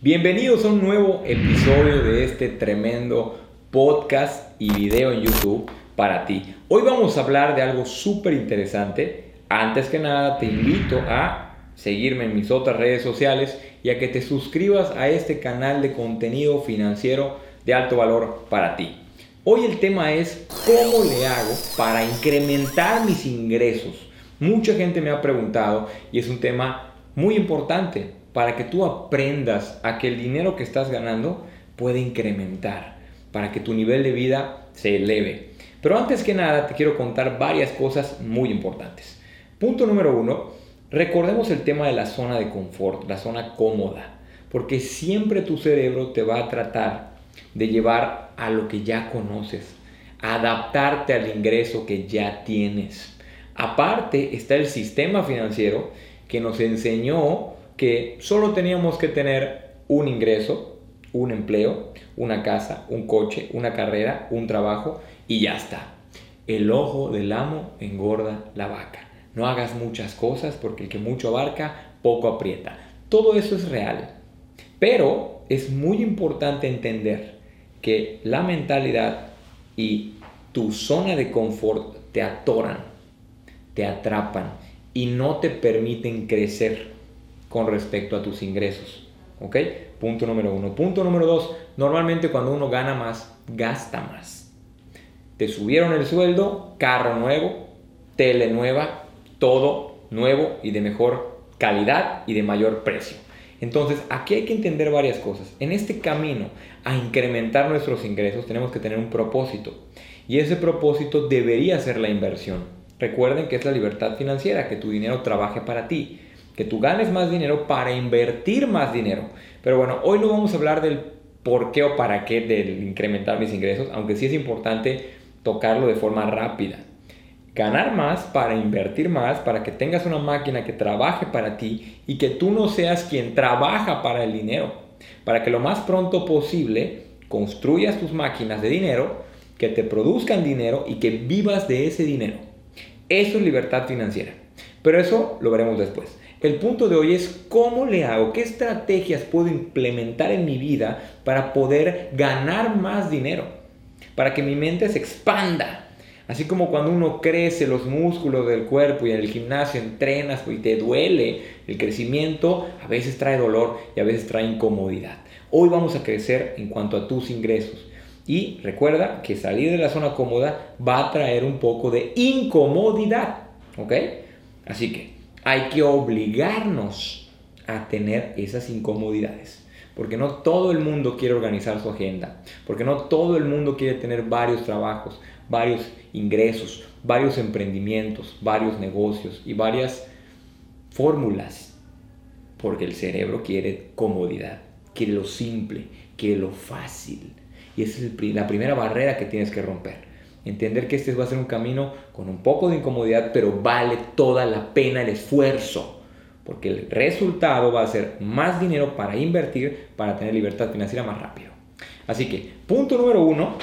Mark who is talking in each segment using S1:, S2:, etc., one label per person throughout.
S1: Bienvenidos a un nuevo episodio de este tremendo podcast y video en YouTube para ti. Hoy vamos a hablar de algo súper interesante. Antes que nada te invito a seguirme en mis otras redes sociales y a que te suscribas a este canal de contenido financiero de alto valor para ti. Hoy el tema es cómo le hago para incrementar mis ingresos. Mucha gente me ha preguntado y es un tema muy importante para que tú aprendas a que el dinero que estás ganando puede incrementar, para que tu nivel de vida se eleve. Pero antes que nada te quiero contar varias cosas muy importantes. Punto número uno, recordemos el tema de la zona de confort, la zona cómoda, porque siempre tu cerebro te va a tratar de llevar a lo que ya conoces, adaptarte al ingreso que ya tienes. Aparte está el sistema financiero que nos enseñó que solo teníamos que tener un ingreso, un empleo, una casa, un coche, una carrera, un trabajo y ya está. El ojo del amo engorda la vaca. No hagas muchas cosas porque el que mucho abarca, poco aprieta. Todo eso es real. Pero es muy importante entender que la mentalidad y tu zona de confort te atoran, te atrapan y no te permiten crecer con respecto a tus ingresos. ¿Ok? Punto número uno. Punto número dos. Normalmente cuando uno gana más, gasta más. Te subieron el sueldo, carro nuevo, tele nueva, todo nuevo y de mejor calidad y de mayor precio. Entonces, aquí hay que entender varias cosas. En este camino a incrementar nuestros ingresos tenemos que tener un propósito. Y ese propósito debería ser la inversión. Recuerden que es la libertad financiera, que tu dinero trabaje para ti, que tú ganes más dinero para invertir más dinero. Pero bueno, hoy no vamos a hablar del por qué o para qué del incrementar mis ingresos, aunque sí es importante tocarlo de forma rápida ganar más para invertir más, para que tengas una máquina que trabaje para ti y que tú no seas quien trabaja para el dinero. Para que lo más pronto posible construyas tus máquinas de dinero, que te produzcan dinero y que vivas de ese dinero. Eso es libertad financiera. Pero eso lo veremos después. El punto de hoy es cómo le hago, qué estrategias puedo implementar en mi vida para poder ganar más dinero, para que mi mente se expanda, Así como cuando uno crece los músculos del cuerpo y en el gimnasio entrenas y te duele el crecimiento, a veces trae dolor y a veces trae incomodidad. Hoy vamos a crecer en cuanto a tus ingresos. Y recuerda que salir de la zona cómoda va a traer un poco de incomodidad. ¿Ok? Así que hay que obligarnos a tener esas incomodidades. Porque no todo el mundo quiere organizar su agenda. Porque no todo el mundo quiere tener varios trabajos varios ingresos, varios emprendimientos, varios negocios y varias fórmulas. Porque el cerebro quiere comodidad, quiere lo simple, quiere lo fácil. Y es la primera barrera que tienes que romper. Entender que este va a ser un camino con un poco de incomodidad, pero vale toda la pena el esfuerzo. Porque el resultado va a ser más dinero para invertir, para tener libertad financiera más rápido. Así que, punto número uno,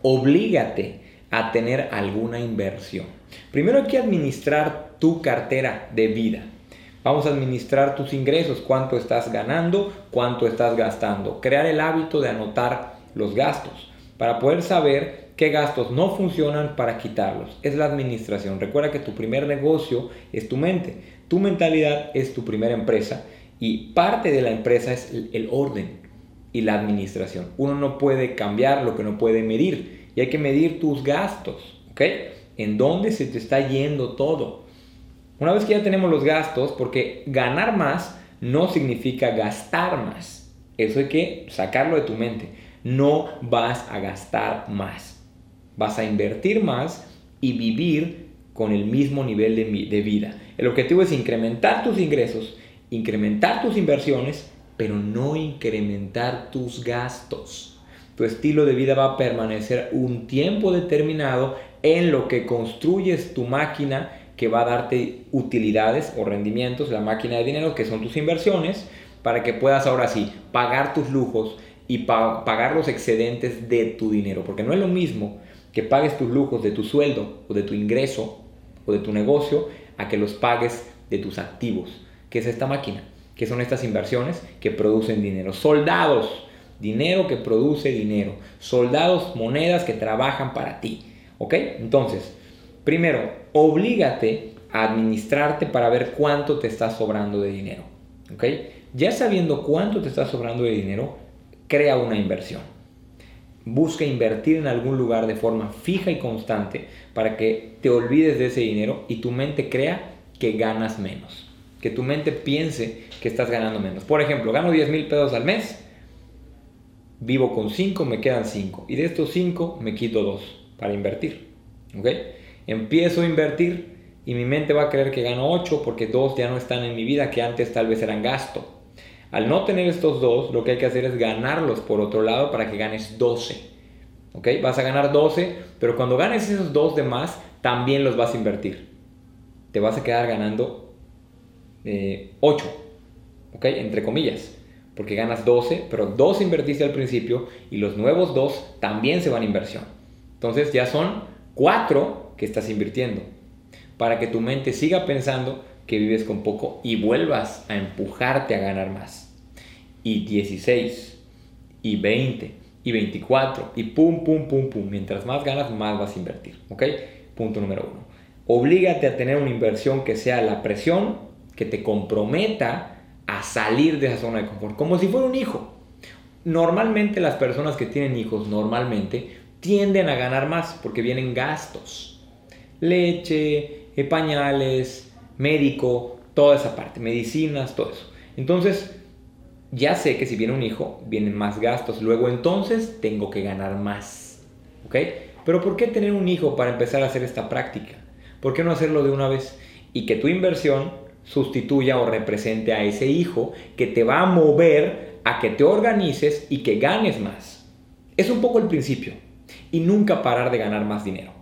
S1: oblígate a tener alguna inversión. Primero hay que administrar tu cartera de vida. Vamos a administrar tus ingresos, cuánto estás ganando, cuánto estás gastando. Crear el hábito de anotar los gastos para poder saber qué gastos no funcionan para quitarlos. Es la administración. Recuerda que tu primer negocio es tu mente. Tu mentalidad es tu primera empresa y parte de la empresa es el orden y la administración. Uno no puede cambiar lo que no puede medir y hay que medir tus gastos, ¿ok? En dónde se te está yendo todo. Una vez que ya tenemos los gastos, porque ganar más no significa gastar más. Eso hay que sacarlo de tu mente. No vas a gastar más. Vas a invertir más y vivir con el mismo nivel de, de vida. El objetivo es incrementar tus ingresos, incrementar tus inversiones, pero no incrementar tus gastos. Tu estilo de vida va a permanecer un tiempo determinado en lo que construyes tu máquina que va a darte utilidades o rendimientos, la máquina de dinero que son tus inversiones, para que puedas ahora sí pagar tus lujos y pagar los excedentes de tu dinero. Porque no es lo mismo que pagues tus lujos de tu sueldo o de tu ingreso o de tu negocio a que los pagues de tus activos, que es esta máquina, que son estas inversiones que producen dinero. Soldados, dinero que produce dinero. Soldados, monedas que trabajan para ti. ¿Ok? Entonces, primero, oblígate a administrarte para ver cuánto te está sobrando de dinero. ¿Ok? Ya sabiendo cuánto te está sobrando de dinero, crea una inversión. Busca invertir en algún lugar de forma fija y constante para que te olvides de ese dinero y tu mente crea que ganas menos. Que tu mente piense que estás ganando menos. Por ejemplo, gano 10 mil pesos al mes, vivo con 5, me quedan 5. Y de estos 5 me quito 2 para invertir. ¿Ok? Empiezo a invertir y mi mente va a creer que gano 8 porque 2 ya no están en mi vida que antes tal vez eran gasto. Al no tener estos dos, lo que hay que hacer es ganarlos por otro lado para que ganes 12. ¿Ok? Vas a ganar 12, pero cuando ganes esos dos de más, también los vas a invertir. Te vas a quedar ganando 8. Eh, ¿Ok? Entre comillas. Porque ganas 12, pero 2 invertiste al principio y los nuevos 2 también se van a inversión. Entonces ya son 4 que estás invirtiendo. Para que tu mente siga pensando que vives con poco y vuelvas a empujarte a ganar más y 16 y 20 y 24 y pum, pum, pum, pum. Mientras más ganas, más vas a invertir. ¿Ok? Punto número uno. Oblígate a tener una inversión que sea la presión, que te comprometa a salir de esa zona de confort, como si fuera un hijo. Normalmente las personas que tienen hijos, normalmente, tienden a ganar más porque vienen gastos. Leche, eh, pañales, médico, toda esa parte, medicinas, todo eso. Entonces, ya sé que si viene un hijo, vienen más gastos. Luego entonces tengo que ganar más. ¿Ok? Pero ¿por qué tener un hijo para empezar a hacer esta práctica? ¿Por qué no hacerlo de una vez? Y que tu inversión sustituya o represente a ese hijo que te va a mover a que te organices y que ganes más. Es un poco el principio. Y nunca parar de ganar más dinero.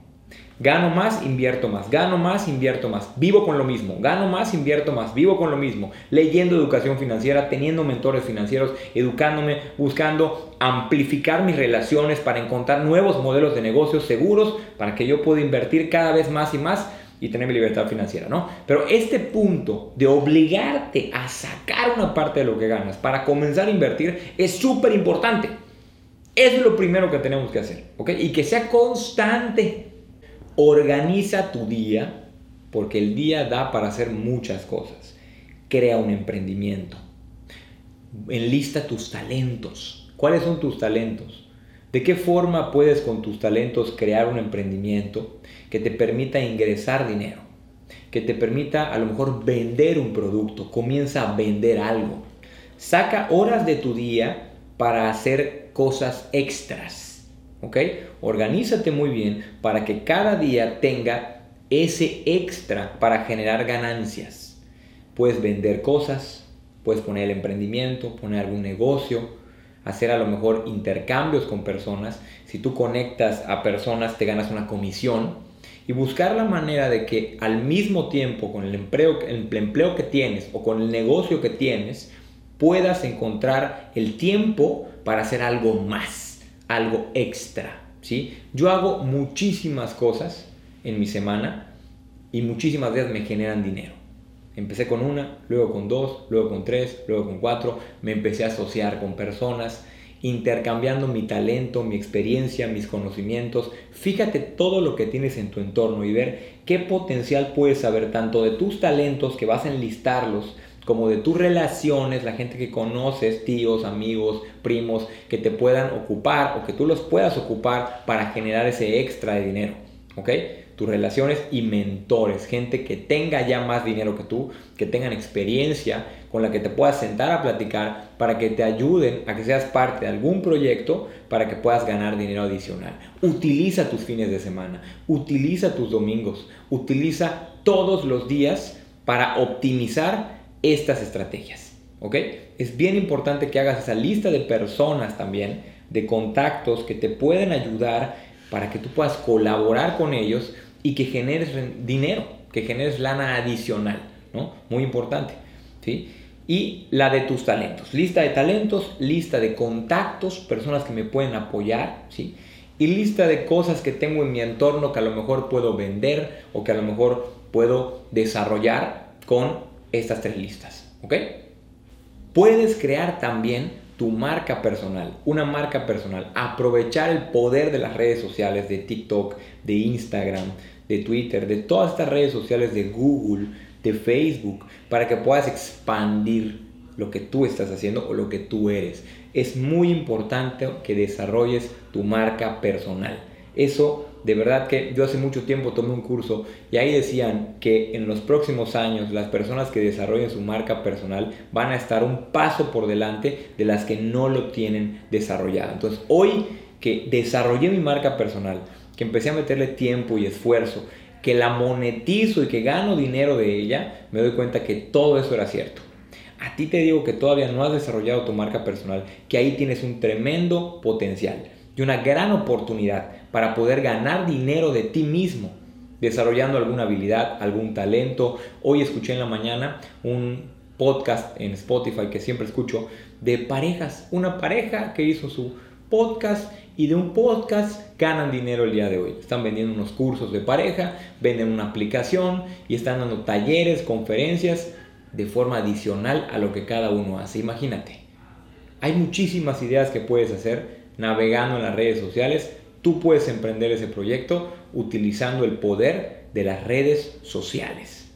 S1: Gano más, invierto más. Gano más, invierto más. Vivo con lo mismo. Gano más, invierto más. Vivo con lo mismo. Leyendo educación financiera, teniendo mentores financieros, educándome, buscando amplificar mis relaciones para encontrar nuevos modelos de negocios seguros para que yo pueda invertir cada vez más y más y tener mi libertad financiera, ¿no? Pero este punto de obligarte a sacar una parte de lo que ganas para comenzar a invertir es súper importante. Es lo primero que tenemos que hacer, ¿ok? Y que sea constante. Organiza tu día, porque el día da para hacer muchas cosas. Crea un emprendimiento. Enlista tus talentos. ¿Cuáles son tus talentos? ¿De qué forma puedes con tus talentos crear un emprendimiento que te permita ingresar dinero? Que te permita a lo mejor vender un producto. Comienza a vender algo. Saca horas de tu día para hacer cosas extras ¿ok? Organízate muy bien para que cada día tenga ese extra para generar ganancias. Puedes vender cosas, puedes poner el emprendimiento, poner algún negocio, hacer a lo mejor intercambios con personas. Si tú conectas a personas, te ganas una comisión. Y buscar la manera de que al mismo tiempo con el empleo, el empleo que tienes o con el negocio que tienes, puedas encontrar el tiempo para hacer algo más algo extra, ¿sí? Yo hago muchísimas cosas en mi semana y muchísimas de ellas me generan dinero. Empecé con una, luego con dos, luego con tres, luego con cuatro. Me empecé a asociar con personas, intercambiando mi talento, mi experiencia, mis conocimientos. Fíjate todo lo que tienes en tu entorno y ver qué potencial puedes saber tanto de tus talentos que vas a enlistarlos como de tus relaciones, la gente que conoces, tíos, amigos, primos, que te puedan ocupar o que tú los puedas ocupar para generar ese extra de dinero, ¿ok? Tus relaciones y mentores, gente que tenga ya más dinero que tú, que tengan experiencia con la que te puedas sentar a platicar para que te ayuden a que seas parte de algún proyecto para que puedas ganar dinero adicional. Utiliza tus fines de semana, utiliza tus domingos, utiliza todos los días para optimizar estas estrategias. ¿Ok? Es bien importante que hagas esa lista de personas también, de contactos que te pueden ayudar para que tú puedas colaborar con ellos y que generes dinero, que generes lana adicional, ¿no? Muy importante, ¿sí? Y la de tus talentos, lista de talentos, lista de contactos, personas que me pueden apoyar, ¿sí? Y lista de cosas que tengo en mi entorno que a lo mejor puedo vender o que a lo mejor puedo desarrollar con estas tres listas. ¿Ok? Puedes crear también tu marca personal, una marca personal, aprovechar el poder de las redes sociales, de TikTok, de Instagram, de Twitter, de todas estas redes sociales, de Google, de Facebook, para que puedas expandir lo que tú estás haciendo o lo que tú eres. Es muy importante que desarrolles tu marca personal. Eso de verdad que yo hace mucho tiempo tomé un curso y ahí decían que en los próximos años las personas que desarrollen su marca personal van a estar un paso por delante de las que no lo tienen desarrollado. Entonces hoy que desarrollé mi marca personal, que empecé a meterle tiempo y esfuerzo, que la monetizo y que gano dinero de ella, me doy cuenta que todo eso era cierto. A ti te digo que todavía no has desarrollado tu marca personal, que ahí tienes un tremendo potencial y una gran oportunidad para poder ganar dinero de ti mismo, desarrollando alguna habilidad, algún talento. Hoy escuché en la mañana un podcast en Spotify que siempre escucho de parejas, una pareja que hizo su podcast y de un podcast ganan dinero el día de hoy. Están vendiendo unos cursos de pareja, venden una aplicación y están dando talleres, conferencias de forma adicional a lo que cada uno hace. Imagínate. Hay muchísimas ideas que puedes hacer navegando en las redes sociales, tú puedes emprender ese proyecto utilizando el poder de las redes sociales.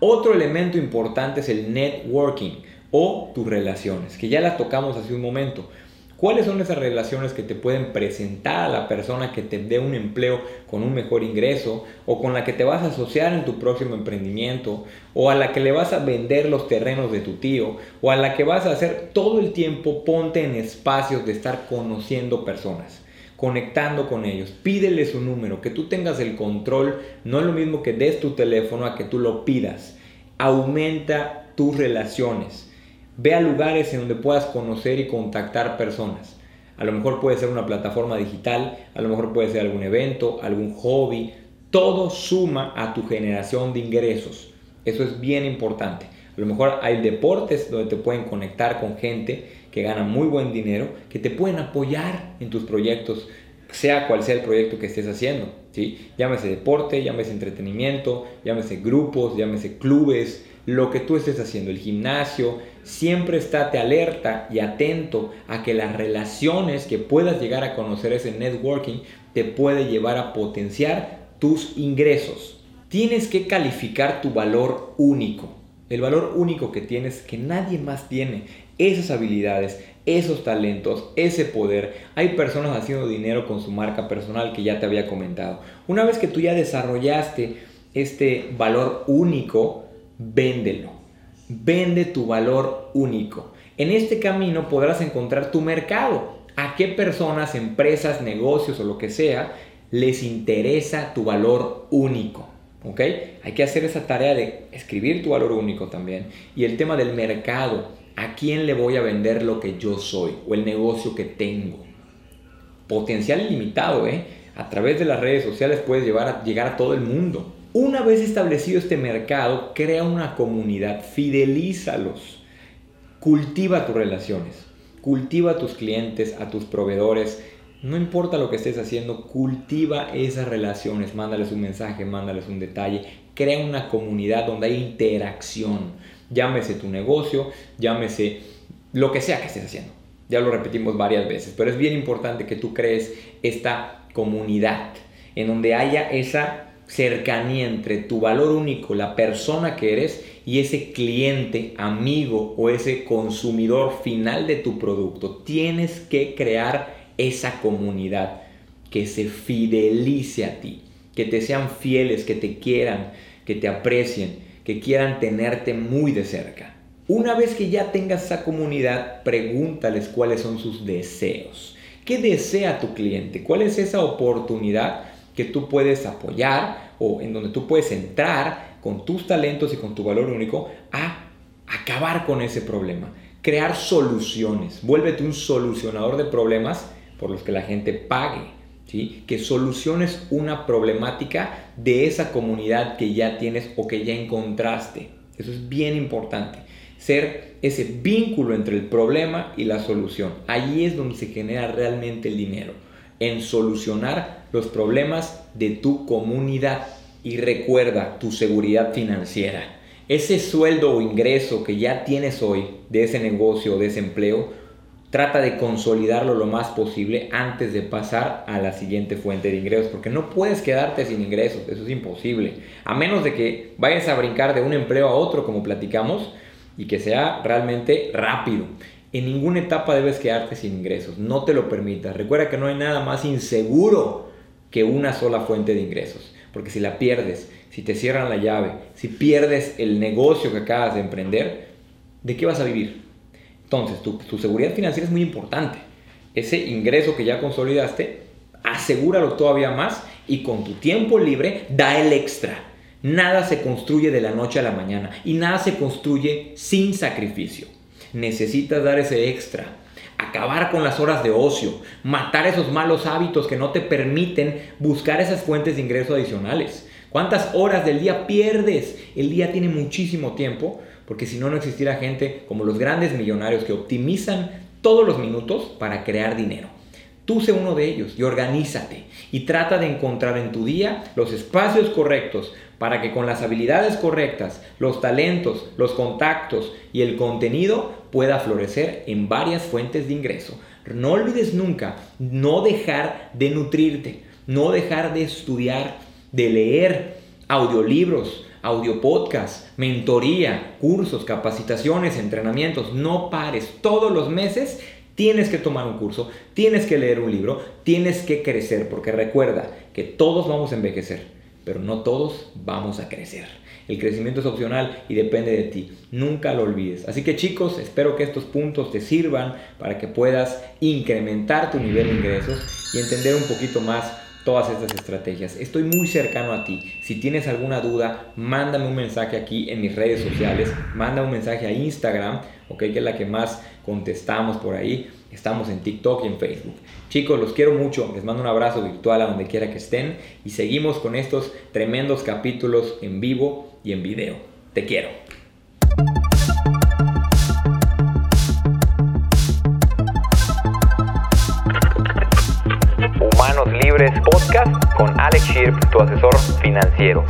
S1: Otro elemento importante es el networking o tus relaciones, que ya las tocamos hace un momento. ¿Cuáles son esas relaciones que te pueden presentar a la persona que te dé un empleo con un mejor ingreso o con la que te vas a asociar en tu próximo emprendimiento o a la que le vas a vender los terrenos de tu tío o a la que vas a hacer todo el tiempo ponte en espacios de estar conociendo personas? conectando con ellos, pídele su número, que tú tengas el control, no es lo mismo que des tu teléfono a que tú lo pidas. Aumenta tus relaciones Ve a lugares en donde puedas conocer y contactar personas. A lo mejor puede ser una plataforma digital, a lo mejor puede ser algún evento, algún hobby. Todo suma a tu generación de ingresos. Eso es bien importante. A lo mejor hay deportes donde te pueden conectar con gente que gana muy buen dinero, que te pueden apoyar en tus proyectos, sea cual sea el proyecto que estés haciendo. ¿sí? Llámese deporte, llámese entretenimiento, llámese grupos, llámese clubes, lo que tú estés haciendo, el gimnasio, siempre estate alerta y atento a que las relaciones que puedas llegar a conocer ese networking te puede llevar a potenciar tus ingresos. Tienes que calificar tu valor único, el valor único que tienes que nadie más tiene, esas habilidades, esos talentos, ese poder. Hay personas haciendo dinero con su marca personal que ya te había comentado. Una vez que tú ya desarrollaste este valor único, véndelo. Vende tu valor único. En este camino podrás encontrar tu mercado. ¿A qué personas, empresas, negocios o lo que sea les interesa tu valor único? ¿Ok? Hay que hacer esa tarea de escribir tu valor único también. Y el tema del mercado. ¿A quién le voy a vender lo que yo soy o el negocio que tengo? Potencial ilimitado, ¿eh? A través de las redes sociales puedes llevar a, llegar a todo el mundo. Una vez establecido este mercado, crea una comunidad, fidelízalos, cultiva tus relaciones, cultiva a tus clientes, a tus proveedores. No importa lo que estés haciendo, cultiva esas relaciones, mándales un mensaje, mándales un detalle, crea una comunidad donde hay interacción. Llámese tu negocio, llámese lo que sea que estés haciendo. Ya lo repetimos varias veces, pero es bien importante que tú crees esta comunidad en donde haya esa cercanía entre tu valor único, la persona que eres, y ese cliente, amigo o ese consumidor final de tu producto. Tienes que crear esa comunidad que se fidelice a ti, que te sean fieles, que te quieran, que te aprecien, que quieran tenerte muy de cerca. Una vez que ya tengas esa comunidad, pregúntales cuáles son sus deseos. ¿Qué desea tu cliente? ¿Cuál es esa oportunidad que tú puedes apoyar o en donde tú puedes entrar con tus talentos y con tu valor único a acabar con ese problema, crear soluciones, vuélvete un solucionador de problemas por los que la gente pague. ¿Sí? que soluciones una problemática de esa comunidad que ya tienes o que ya encontraste. Eso es bien importante. Ser ese vínculo entre el problema y la solución. Ahí es donde se genera realmente el dinero. En solucionar los problemas de tu comunidad. Y recuerda tu seguridad financiera. Ese sueldo o ingreso que ya tienes hoy de ese negocio o de ese empleo, trata de consolidarlo lo más posible antes de pasar a la siguiente fuente de ingresos, porque no puedes quedarte sin ingresos, eso es imposible, a menos de que vayas a brincar de un empleo a otro, como platicamos, y que sea realmente rápido. En ninguna etapa debes quedarte sin ingresos, no te lo permitas. Recuerda que no hay nada más inseguro que una sola fuente de ingresos, porque si la pierdes, si te cierran la llave, si pierdes el negocio que acabas de emprender, ¿de qué vas a vivir? Entonces, tu, seguridad financiera es muy importante. Ese ingreso que ya consolidaste, asegúralo todavía más y con tu tiempo libre da el extra. Nada se construye de la noche a la mañana y nada se construye sin sacrificio. Necesitas dar ese extra, acabar con las horas de ocio, matar esos malos hábitos que no te permiten buscar esas fuentes de ingreso adicionales. ¿Cuántas horas del día pierdes? El día tiene muchísimo tiempo porque si no, no existiera gente como los grandes millonarios que optimizan todos los minutos para crear dinero. Tú sé uno de ellos y organízate y trata de encontrar en tu día los espacios correctos para que con las habilidades correctas, los talentos, los contactos y el contenido pueda florecer en varias fuentes de ingreso. No olvides nunca no dejar de nutrirte, no dejar de estudiar, de leer audiolibros, audio podcast, mentoría, cursos, capacitaciones, entrenamientos. No pares. Todos los meses tienes que tomar un curso, tienes que leer un libro, tienes que crecer, porque recuerda que todos vamos a envejecer, pero no todos vamos a crecer. El crecimiento es opcional y depende de ti. Nunca lo olvides. Así que chicos, espero que estos puntos te sirvan para que puedas incrementar tu nivel de ingresos y entender un poquito más todas estas estrategias. Estoy muy cercano a ti. Si tienes alguna duda, mándame un mensaje aquí en mis redes sociales. Manda un mensaje a Instagram, ¿ok? Que es la que más contestamos por ahí. Estamos en TikTok y en Facebook. Chicos, los quiero mucho. Les mando un abrazo virtual a donde quiera que estén. Y seguimos con estos tremendos capítulos en vivo y en video. Te quiero. Podcast con Alex Shirp, tu asesor financiero.